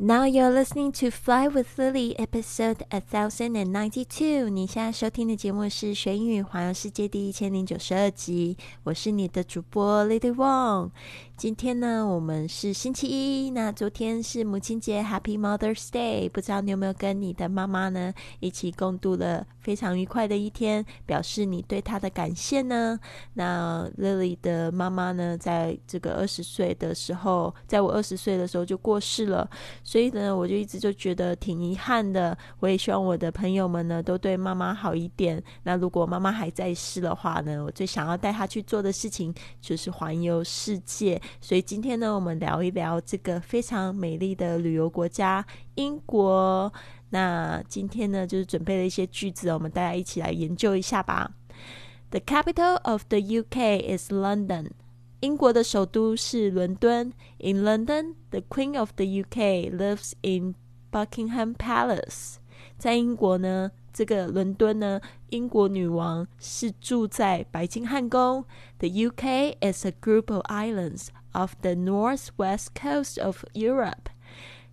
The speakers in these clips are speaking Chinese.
Now you're listening to Fly with Lily, episode a thousand and ninety two。你现在收听的节目是学英语环游世界第一千零九十二集。我是你的主播 Lily Wong。今天呢，我们是星期一。那昨天是母亲节，Happy Mother's Day。不知道你有没有跟你的妈妈呢一起共度了非常愉快的一天，表示你对她的感谢呢？那 Lily 的妈妈呢，在这个二十岁的时候，在我二十岁的时候就过世了，所以呢，我就一直就觉得挺遗憾的。我也希望我的朋友们呢，都对妈妈好一点。那如果妈妈还在世的话呢，我最想要带她去做的事情就是环游世界。所以今天呢，我们聊一聊这个非常美丽的旅游国家——英国。那今天呢，就是准备了一些句子，我们大家一起来研究一下吧。The capital of the UK is London。英国的首都是伦敦。In London, the Queen of the UK lives in Buckingham Palace。在英国呢。这个伦敦呢，英国女王是住在白金汉宫。The UK is a group of islands of the northwest coast of Europe。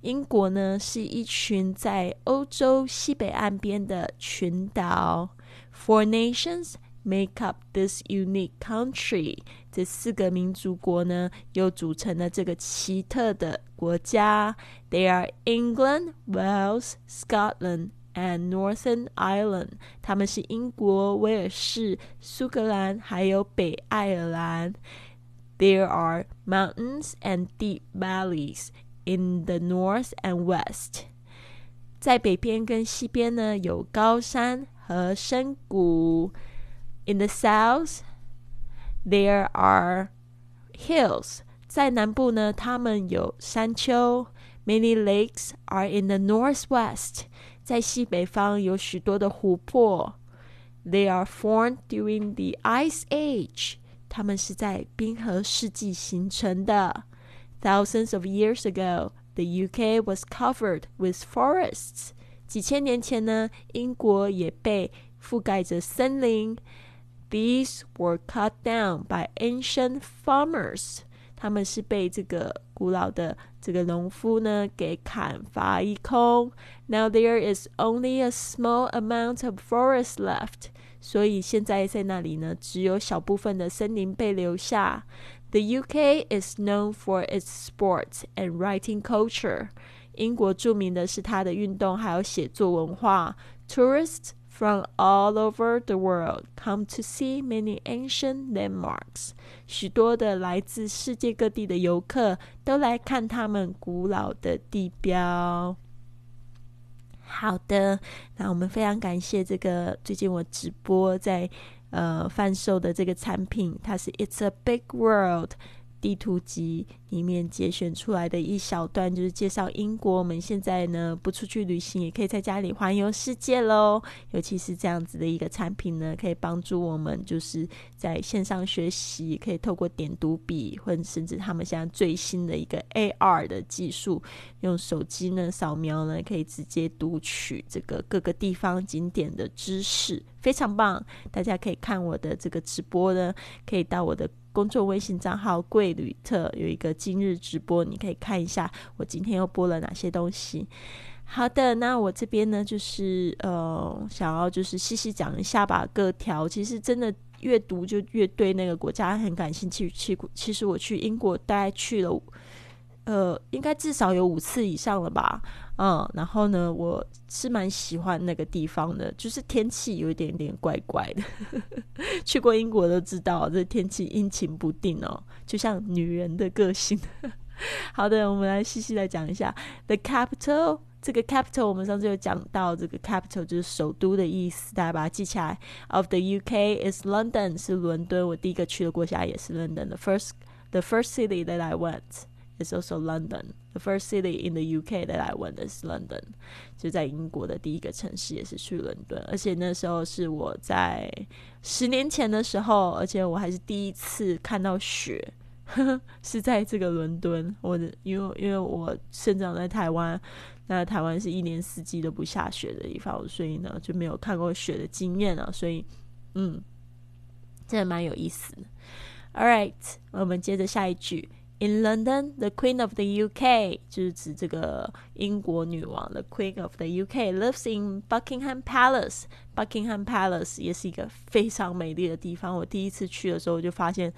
英国呢是一群在欧洲西北岸边的群岛。Four nations make up this unique country。这四个民族国呢，又组成了这个奇特的国家。They are England, Wales, Scotland. And Northern Ireland，他们是英国、威尔士、苏格兰还有北爱尔兰。 There are mountains and deep valleys in the north and west。在北边跟西边呢，有高山和深谷。In the south, there are hills。在南部呢，它们有山丘。Many lakes are in the northwest。在西北方有许多的湖泊，They are formed during the Ice Age。 它们是在冰河世纪形成的。Thousands of years ago, the UK was covered with forests。几千年前呢，英国也被覆盖着森林。These were cut down by ancient farmers。他们是被这个古老的这个农夫呢给砍伐一空。Now there is only a small amount of forest left。 所以现在在那里呢，只有小部分的森林被留下。The UK is known for its sports and writing culture。英国著名的是它的运动还有写作文化。Tourists from all over the world come to see many ancient landmarks。许多的来自世界各地的游客都来看他们古老的地标。好的，那我们非常感谢这个最近我直播在呃贩售的这个产品，它是 It's a Big World。地图集里面节选出来的一小段，就是介绍英国。我们现在呢不出去旅行，也可以在家里环游世界喽。尤其是这样子的一个产品呢，可以帮助我们就是在线上学习，可以透过点读笔，或者甚至他们现在最新的一个 AR 的技术，用手机呢扫描呢，可以直接读取这个各个地方景点的知识，非常棒。大家可以看我的这个直播呢，可以到我的。公众微信账号“贵旅特”有一个今日直播，你可以看一下我今天又播了哪些东西。好的，那我这边呢，就是呃，想要就是细细讲一下吧。各条其实真的越读就越对那个国家很感兴趣。其其实我去英国大概去了。呃，应该至少有五次以上了吧，嗯，然后呢，我是蛮喜欢那个地方的，就是天气有一点点怪怪的。去过英国都知道，这天气阴晴不定哦，就像女人的个性。好的，我们来细细来讲一下，The capital 这个 capital 我们上次有讲到，这个 capital 就是首都的意思，大家把它记起来。Of the UK is London，是伦敦。我第一个去的国家也是 London。The first the first city that I went is also London. The first city in the UK that I went is London。就在英国的第一个城市也是去伦敦，而且那时候是我在十年前的时候，而且我还是第一次看到雪。是在这个伦敦，我的因为因为我生长在台湾，那台湾是一年四季都不下雪的地方，所以呢就没有看过雪的经验啊，所以嗯，真的蛮有意思。All right，我们接着下一句 ，In London, the Queen of the UK 就是指这个英国女王，the Queen of the UK lives in Buckingham Palace。Buckingham Palace 也是一个非常美丽的地方。我第一次去的时候就发现。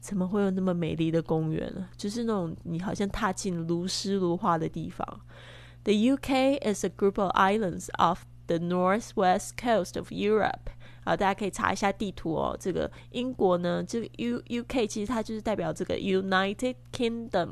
怎么会有那么美丽的公园呢？就是那种你好像踏进如诗如画的地方。The UK is a group of islands off the northwest coast of Europe。 啊，大家可以查一下地图哦。这个英国呢，这个 U UK 其实它就是代表这个 United Kingdom，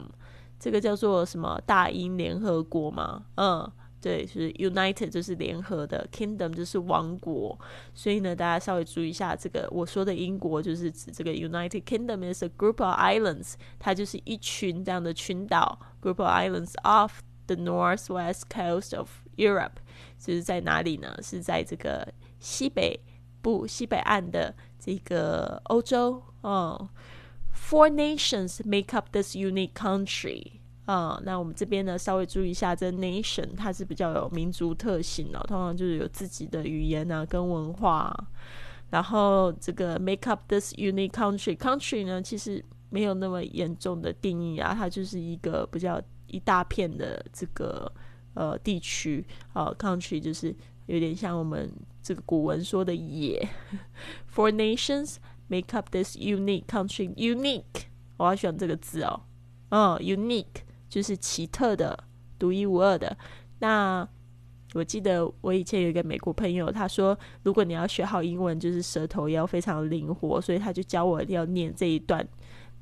这个叫做什么大英联合国嘛？嗯。对，是 United 就是联合的，Kingdom 就是王国，所以呢，大家稍微注意一下，这个我说的英国就是指这个 United Kingdom is a group of islands，它就是一群这样的群岛，group of islands off the northwest coast of Europe，就是在哪里呢？是在这个西北部西北岸的这个欧洲哦。Four nations make up this unique country. 啊，那我们这边呢，稍微注意一下，这 nation 它是比较有民族特性的，通常就是有自己的语言啊，跟文化。然后这个 make up this unique country，country 呢，其实没有那么严重的定义啊，它就是一个比较一大片的这个呃地区啊，country 就是有点像我们这个古文说的也。Four nations make up this unique country，unique，我要选这个字哦，嗯，unique。就是奇特的、独一无二的。那我记得我以前有一个美国朋友，他说，如果你要学好英文，就是舌头要非常灵活，所以他就教我要念这一段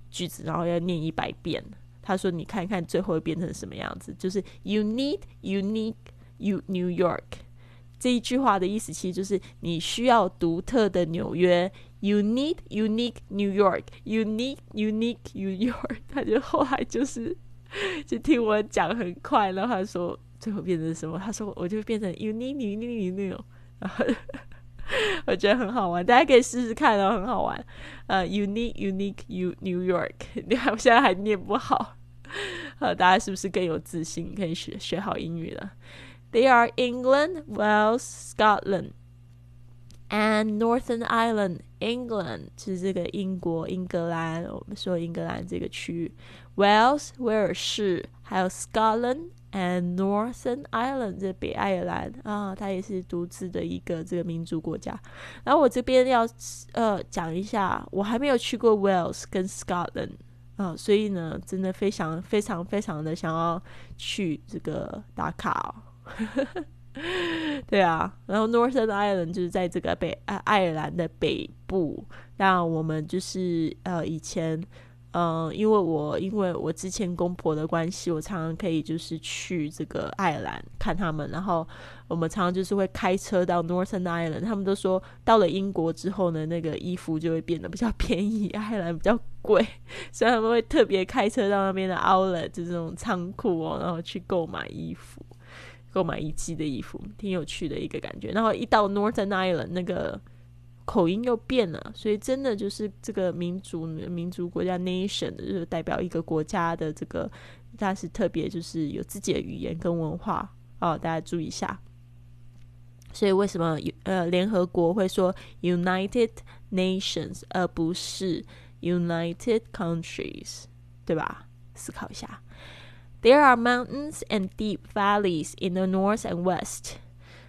句子，然后要念一百遍。他说：“你看看最后会变成什么样子？就是 ‘You need unique you New York’。这一句话的意思其实就是你需要独特的纽约。You need unique New York. You need unique New York。他就后来就是。”就听我讲很快，然后他说最后变成什么？他说我就变成 u n i q u e u n i q u e 然后我觉得很好玩，大家可以试试看哦，很好玩。呃，unique unique u New York，你看我现在还念不好，呃，大家是不是更有自信，可以学学好英语了？They are England, Wales, Scotland, and Northern Ireland. England 是这个英国英格兰，我们说英格兰这个区域。Wales 威尔士，还有 Scotland and Northern Ireland 这北爱尔兰啊，它也是独自的一个这个民族国家。然后我这边要呃讲一下，我还没有去过 Wales 跟 Scotland 啊，所以呢，真的非常非常非常的想要去这个打卡哦。对啊，然后 Northern Ireland 就是在这个北爱尔兰的北部，那我们就是呃以前。嗯，因为我因为我之前公婆的关系，我常常可以就是去这个爱尔兰看他们，然后我们常常就是会开车到 Northern Ireland。他们都说到了英国之后呢，那个衣服就会变得比较便宜，爱尔兰比较贵，所以他们会特别开车到那边的 Outlet，就这种仓库哦，然后去购买衣服，购买一季的衣服，挺有趣的一个感觉。然后一到 Northern Ireland 那个。口音又变了，所以真的就是这个民族、民族国家 nation，就是代表一个国家的这个，它是特别就是有自己的语言跟文化哦，大家注意一下。所以为什么呃联合国会说 United Nations 而不是 United Countries，对吧？思考一下。There are mountains and deep valleys in the north and west.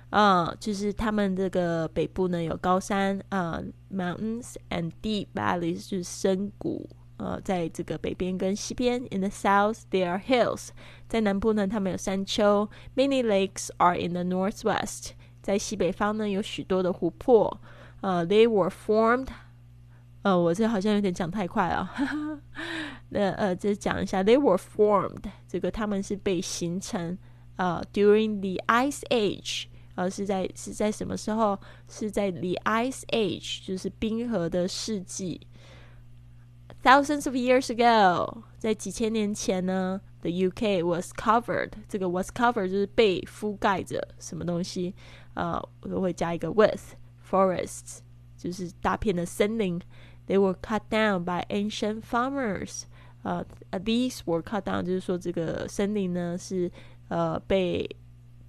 啊，就是他们这个北部呢有高山啊，mountains and deep valleys 就是深谷，呃，在这个北边跟西边。In the south there are hills，在南部呢他们有山丘。Many lakes are in the northwest，在西北方呢有许多的湖泊。呃，they were formed， 呃，我这好像有点讲太快了，那呃，再讲一下，they were formed，这个他们是被形成。呃，during the Ice Age，呃，是在是在什么时候？是在 the Ice Age，就是冰河的世纪。Thousands of years ago，在几千年前呢，the UK was covered。这个 was covered 就是被覆盖着什么东西，呃，我都会加一个 with forests，就是大片的森林。They were cut down by ancient farmers。呃，these were cut down，就是说这个森林呢是呃被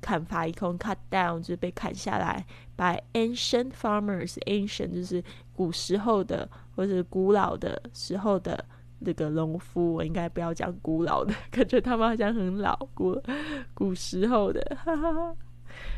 砍伐一空，cut down 就是被砍下来。By ancient farmers，ancient 就是古时候的或者古老的时候的那个农夫。我应该不要讲古老的，感觉他们好像很老，古古时候的。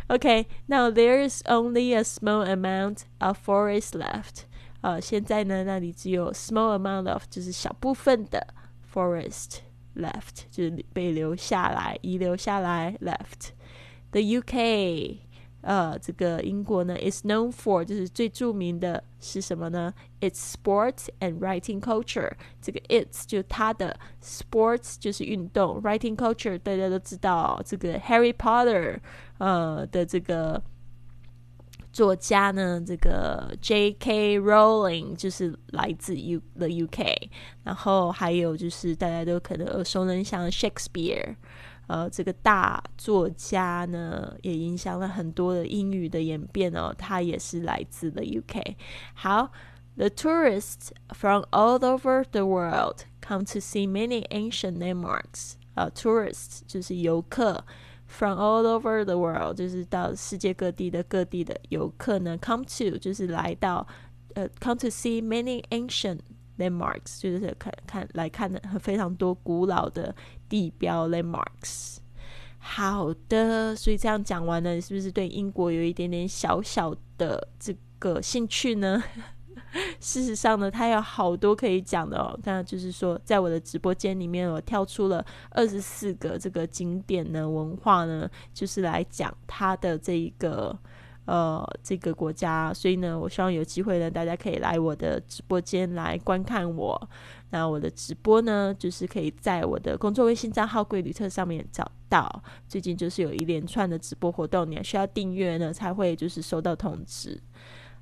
Okay, now there is only a small amount of forest left. 呃，现在呢，那里只有 small amount of 就是小部分的 forest left，就是被留下来、遗留下来 left。The UK，呃，这个英国呢，is known for 就是最着名的是什么呢？Its sports and writing culture。这个 its 就它的 sports 就是运动，writing culture 大家都知道，这个 Harry Potter 呃的这个。 作家呢，这个 J.K. Rowling 就是来自 U the U.K.，然后还有就是大家都可能耳熟能详的 Shakespeare，呃，这个大作家呢也影响了很多的英语的演变哦，他也是来自了 U.K. 好，The tourists from all over the world come to see many ancient landmarks。呃，tourists 就是游客。From all over the world，就是到世界各地的各地的游客呢，come to 就是来到，呃，come to see many ancient landmarks，就是看看来看的非常多古老的地标 landmarks。好的，所以这样讲完了，是不是对英国有一点点小小的这个兴趣呢？事实上呢，它有好多可以讲的哦。那就是说，在我的直播间里面，我跳出了二十四个这个景点的文化呢，就是来讲它的这一个呃这个国家。所以呢，我希望有机会呢，大家可以来我的直播间来观看我。那我的直播呢，就是可以在我的工作微信账号“贵旅特”上面找到。最近就是有一连串的直播活动，你还需要订阅呢，才会就是收到通知。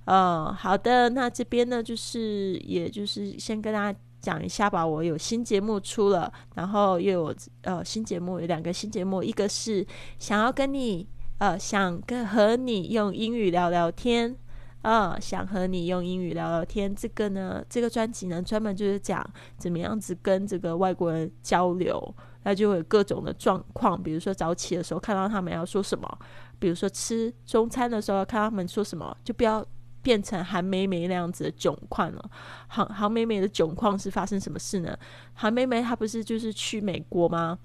嗯，好的，那这边呢，就是也就是先跟大家讲一下吧。我有新节目出了，然后又有呃新节目，有两个新节目，一个是想要跟你呃想跟和你用英语聊聊天，啊，想和你用英语聊聊天。这个呢，这个专辑呢，专门就是讲怎么样子跟这个外国人交流，那就会有各种的状况，比如说早起的时候看到他们要说什么，比如说吃中餐的时候看他们说什么，就不要。变成韩梅梅那样子的窘况了。韩韩梅梅的窘况是发生什么事呢？韩梅梅她不是就是去美国吗？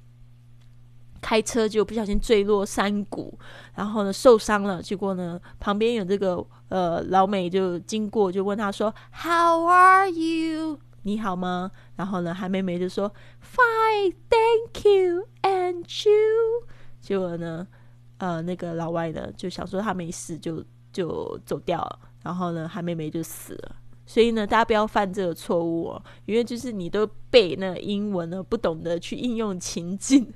开车就不小心坠落山谷，然后呢受伤了。结果呢旁边有这个呃老美就经过，就问他说：“How are you？你好吗？”然后呢韩梅梅就说：“Fine, thank you, and you。”结果呢呃那个老外呢就想说他没事，就就走掉了。然后呢，韩妹妹就死了。所以呢，大家不要犯这个错误哦，因为就是你都背那英文呢，不懂得去应用情境，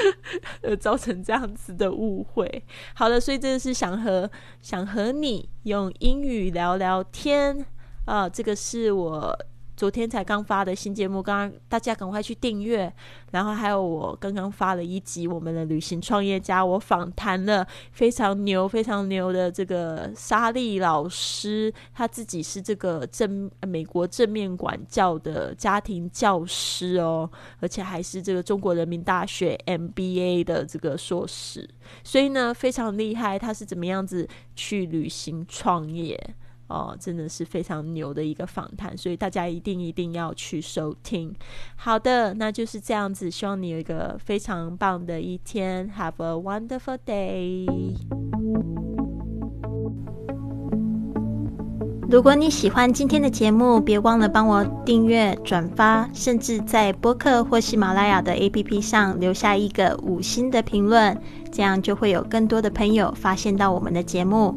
而造成这样子的误会。好了，所以这个是想和想和你用英语聊聊天啊，这个是我。昨天才刚发的新节目，刚刚大家赶快去订阅。然后还有我刚刚发了一集我们的旅行创业家，我访谈了非常牛、非常牛的这个莎莉老师，他自己是这个正美国正面管教的家庭教师哦，而且还是这个中国人民大学 MBA 的这个硕士，所以呢非常厉害。他是怎么样子去旅行创业？哦，真的是非常牛的一个访谈，所以大家一定一定要去收听。好的，那就是这样子，希望你有一个非常棒的一天，Have a wonderful day。如果你喜欢今天的节目，别忘了帮我订阅、转发，甚至在播客或喜马拉雅的 APP 上留下一个五星的评论，这样就会有更多的朋友发现到我们的节目。